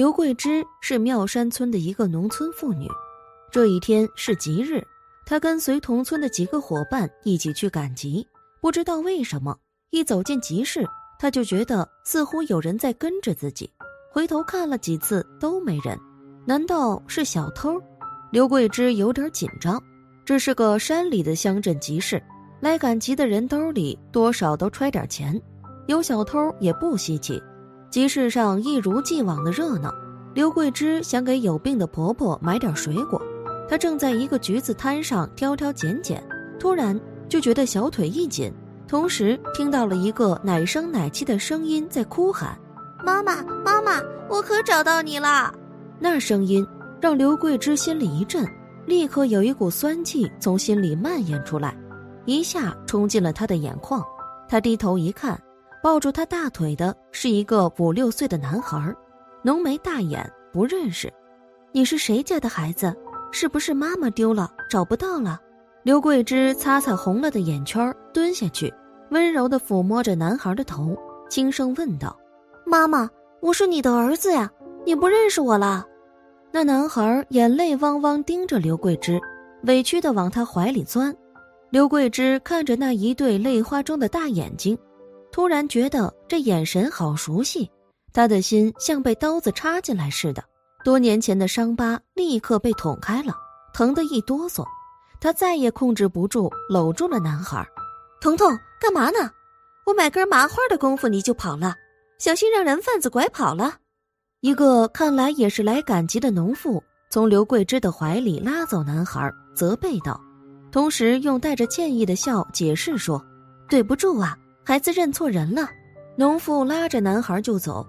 刘桂芝是妙山村的一个农村妇女。这一天是吉日，她跟随同村的几个伙伴一起去赶集。不知道为什么，一走进集市，她就觉得似乎有人在跟着自己。回头看了几次都没人，难道是小偷？刘桂芝有点紧张。这是个山里的乡镇集市，来赶集的人兜里多少都揣点钱，有小偷也不稀奇。集市上一如既往的热闹，刘桂枝想给有病的婆婆买点水果。她正在一个橘子摊上挑挑拣拣，突然就觉得小腿一紧，同时听到了一个奶声奶气的声音在哭喊：“妈妈，妈妈，我可找到你了！”那声音让刘桂枝心里一震，立刻有一股酸气从心里蔓延出来，一下冲进了她的眼眶。她低头一看。抱住他大腿的是一个五六岁的男孩，浓眉大眼，不认识。你是谁家的孩子？是不是妈妈丢了，找不到了？刘桂枝擦擦红了的眼圈，蹲下去，温柔地抚摸着男孩的头，轻声问道：“妈妈，我是你的儿子呀，你不认识我了？”那男孩眼泪汪汪盯着刘桂枝，委屈地往他怀里钻。刘桂枝看着那一对泪花中的大眼睛。突然觉得这眼神好熟悉，他的心像被刀子插进来似的。多年前的伤疤立刻被捅开了，疼得一哆嗦。他再也控制不住，搂住了男孩。彤彤，干嘛呢？我买根麻花的功夫你就跑了，小心让人贩子拐跑了。一个看来也是来赶集的农妇从刘桂芝的怀里拉走男孩，责备道，同时用带着歉意的笑解释说：“对不住啊。”孩子认错人了，农妇拉着男孩就走，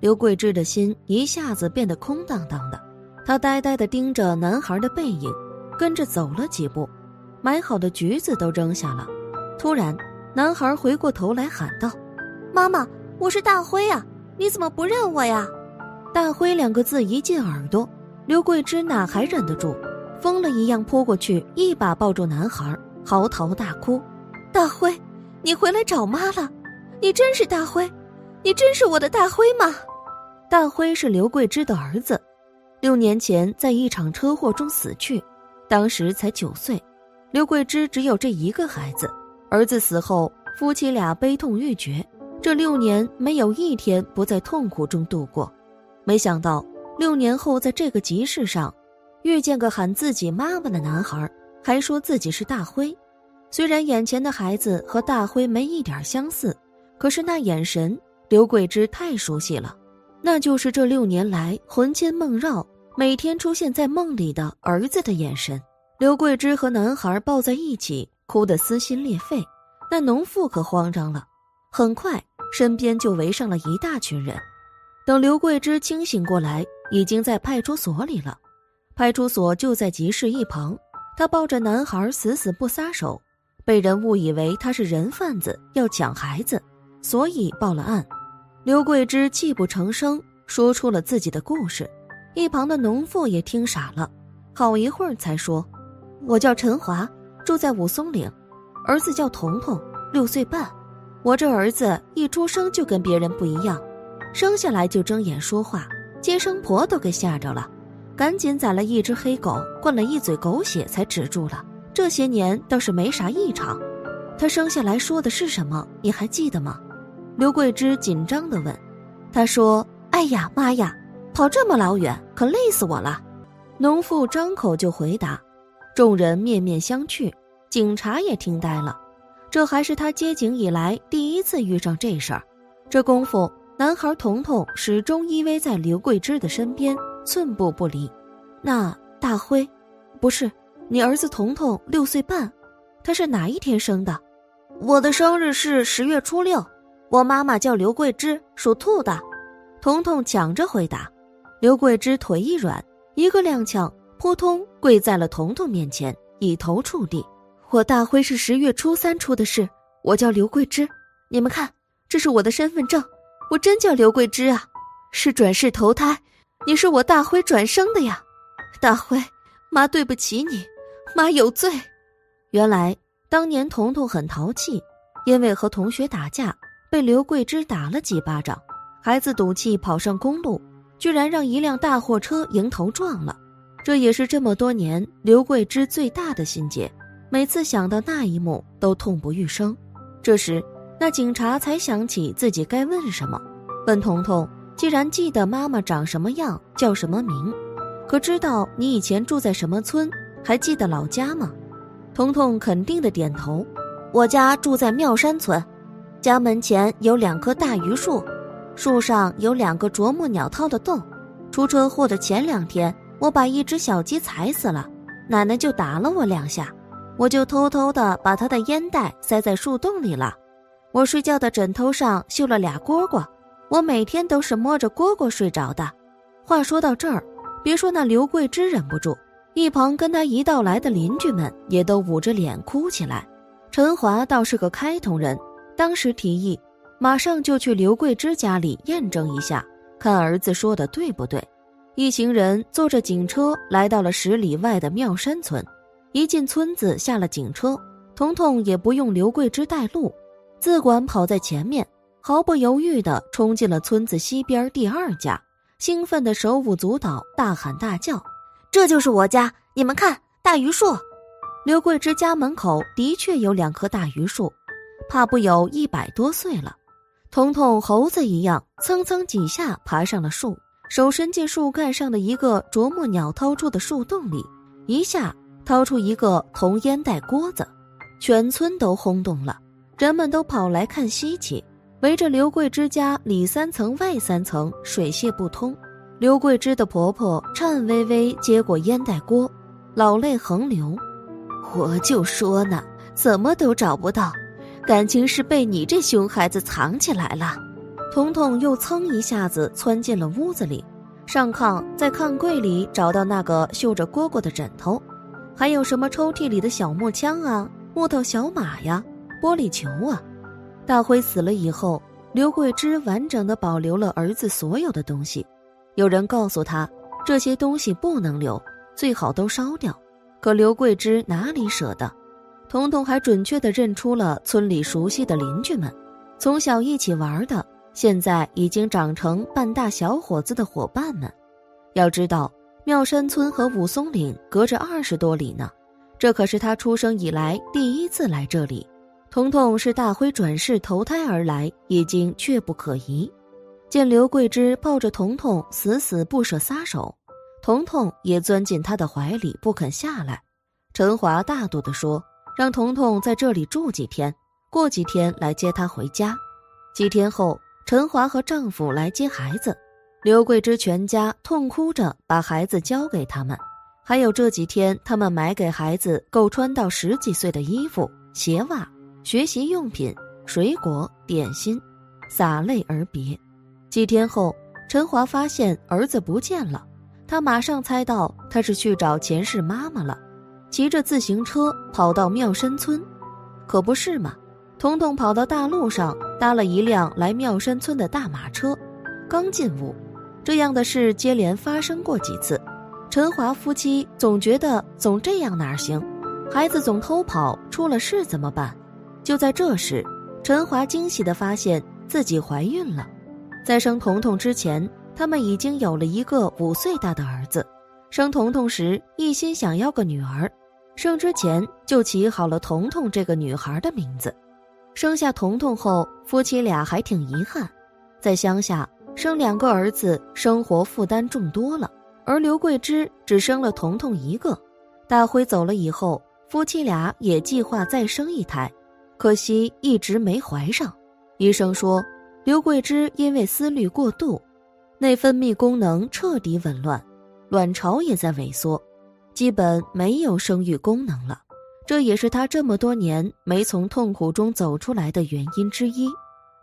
刘桂枝的心一下子变得空荡荡的。她呆呆地盯着男孩的背影，跟着走了几步，买好的橘子都扔下了。突然，男孩回过头来喊道：“妈妈，我是大辉啊，你怎么不认我呀？”大辉两个字一进耳朵，刘桂枝哪还忍得住，疯了一样扑过去，一把抱住男孩，嚎啕大哭：“大辉！”你回来找妈了，你真是大辉，你真是我的大辉吗？大辉是刘桂枝的儿子，六年前在一场车祸中死去，当时才九岁。刘桂枝只有这一个孩子，儿子死后，夫妻俩悲痛欲绝，这六年没有一天不在痛苦中度过。没想到六年后，在这个集市上，遇见个喊自己妈妈的男孩，还说自己是大辉。虽然眼前的孩子和大辉没一点相似，可是那眼神，刘桂枝太熟悉了，那就是这六年来魂牵梦绕、每天出现在梦里的儿子的眼神。刘桂枝和男孩抱在一起，哭得撕心裂肺。那农妇可慌张了，很快身边就围上了一大群人。等刘桂枝清醒过来，已经在派出所里了。派出所就在集市一旁，她抱着男孩，死死不撒手。被人误以为他是人贩子，要抢孩子，所以报了案。刘桂芝泣不成声，说出了自己的故事。一旁的农妇也听傻了，好一会儿才说：“我叫陈华，住在武松岭，儿子叫彤彤，六岁半。我这儿子一出生就跟别人不一样，生下来就睁眼说话，接生婆都给吓着了，赶紧宰了一只黑狗，灌了一嘴狗血才止住了。”这些年倒是没啥异常，他生下来说的是什么？你还记得吗？刘桂枝紧张的问。他说：“哎呀妈呀，跑这么老远，可累死我了。”农妇张口就回答。众人面面相觑，警察也听呆了。这还是他接警以来第一次遇上这事儿。这功夫，男孩彤彤始终依偎在刘桂枝的身边，寸步不离。那大辉，不是。你儿子彤彤六岁半，他是哪一天生的？我的生日是十月初六，我妈妈叫刘桂枝，属兔的。彤彤抢着回答。刘桂枝腿一软，一个踉跄，扑通跪在了彤彤面前，以头触地。我大辉是十月初三出的事，我叫刘桂枝，你们看，这是我的身份证，我真叫刘桂枝啊，是转世投胎，你是我大辉转生的呀，大辉，妈对不起你。妈有罪，原来当年彤彤很淘气，因为和同学打架，被刘桂芝打了几巴掌。孩子赌气跑上公路，居然让一辆大货车迎头撞了。这也是这么多年刘桂芝最大的心结，每次想到那一幕都痛不欲生。这时，那警察才想起自己该问什么，问彤彤：“既然记得妈妈长什么样，叫什么名，可知道你以前住在什么村，还记得老家吗？”彤彤肯定的点头：“我家住在庙山村，家门前有两棵大榆树，树上有两个啄木鸟掏的洞。出车祸的前两天。”我把一只小鸡踩死了，奶奶就打了我两下，我就偷偷的把她的烟袋塞在树洞里了。我睡觉的枕头上绣了俩蝈蝈，我每天都是摸着蝈蝈睡着的。话说到这儿，别说那刘桂芝忍不住，一旁跟他一道来的邻居们也都捂着脸哭起来。陈华倒是个开通人，当时提议，马上就去刘桂芝家里验证一下，看儿子说的对不对。一行人坐着警车来到了十里外的妙山村，一进村子下了警车，彤彤也不用刘桂芝带路，自管跑在前面，毫不犹豫地冲进了村子西边第二家，兴奋地手舞足蹈，大喊大叫：“这就是我家！你们看，大榆树！”刘桂芝家门口的确有两棵大榆树，怕不有一百多岁了。彤彤猴子一样，蹭蹭几下爬上了树。手伸进树干上的一个啄木鸟掏出的树洞里，一下掏出一个铜烟袋锅子，全村都轰动了，人们都跑来看稀奇，围着刘桂芝家里三层外三层，水泄不通。刘桂芝的婆婆颤巍巍接过烟袋锅，老泪横流：“我就说呢，怎么都找不到，感情是被你这熊孩子藏起来了。”彤彤又噌一下子窜进了屋子里，上炕，在炕柜里找到那个绣着蝈蝈的枕头，还有什么抽屉里的小木枪啊、木头小马呀、玻璃球啊。大辉死了以后，刘桂芝完整的保留了儿子所有的东西。有人告诉他，这些东西不能留，最好都烧掉。可刘桂芝哪里舍得？彤彤还准确的认出了村里熟悉的邻居们，从小一起玩的。现在已经长成半大小伙子的伙伴们，要知道妙山村和武松岭隔着二十多里呢，这可是他出生以来第一次来这里。彤彤是大辉转世投胎而来，已经确不可疑。见刘桂芝抱着彤彤死死不舍撒手，彤彤也钻进他的怀里不肯下来。陈华大度地说：“让彤彤在这里住几天，过几天来接她回家。”几天后。陈华和丈夫来接孩子，刘桂芝全家痛哭着把孩子交给他们。还有这几天，他们买给孩子够穿到十几岁的衣服、鞋袜、学习用品、水果、点心，洒泪而别。几天后，陈华发现儿子不见了，他马上猜到他是去找前世妈妈了，骑着自行车跑到妙山村，可不是嘛？彤彤跑到大路上，搭了一辆来妙山村的大马车。刚进屋，这样的事接连发生过几次。陈华夫妻总觉得总这样哪行？孩子总偷跑，出了事怎么办？就在这时，陈华惊喜地发现自己怀孕了。在生彤彤之前，他们已经有了一个五岁大的儿子。生彤彤时，一心想要个女儿，生之前就起好了彤彤这个女孩的名字。生下彤彤后，夫妻俩还挺遗憾，在乡下生两个儿子，生活负担重多了。而刘桂芝只生了彤彤一个。大辉走了以后，夫妻俩也计划再生一胎，可惜一直没怀上。医生说，刘桂芝因为思虑过度，内分泌功能彻底紊乱，卵巢也在萎缩，基本没有生育功能了。这也是她这么多年没从痛苦中走出来的原因之一。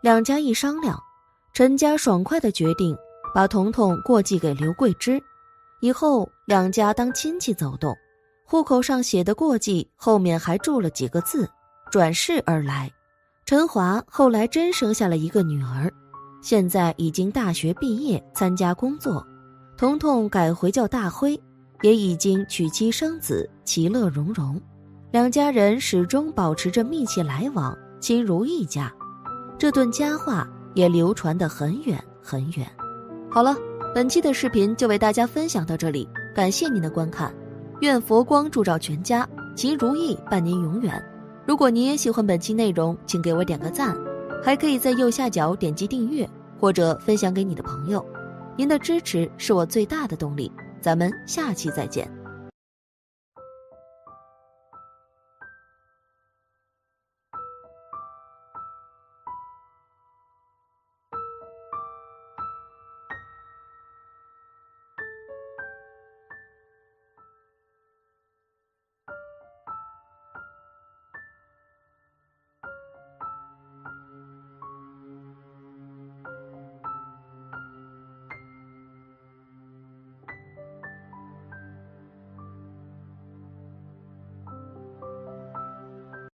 两家一商量，陈家爽快的决定把彤彤过继给刘桂芝，以后两家当亲戚走动。户口上写的过继后面还注了几个字：“转世而来。”陈华后来真生下了一个女儿，现在已经大学毕业参加工作。彤彤改回叫大辉，也已经娶妻生子，其乐融融。两家人始终保持着密切来往，亲如一家，这段佳话也流传得很远很远。好了，本期的视频就为大家分享到这里，感谢您的观看，愿佛光照照全家，吉如意伴您永远。如果您也喜欢本期内容，请给我点个赞，还可以在右下角点击订阅或者分享给你的朋友。您的支持是我最大的动力。咱们下期再见。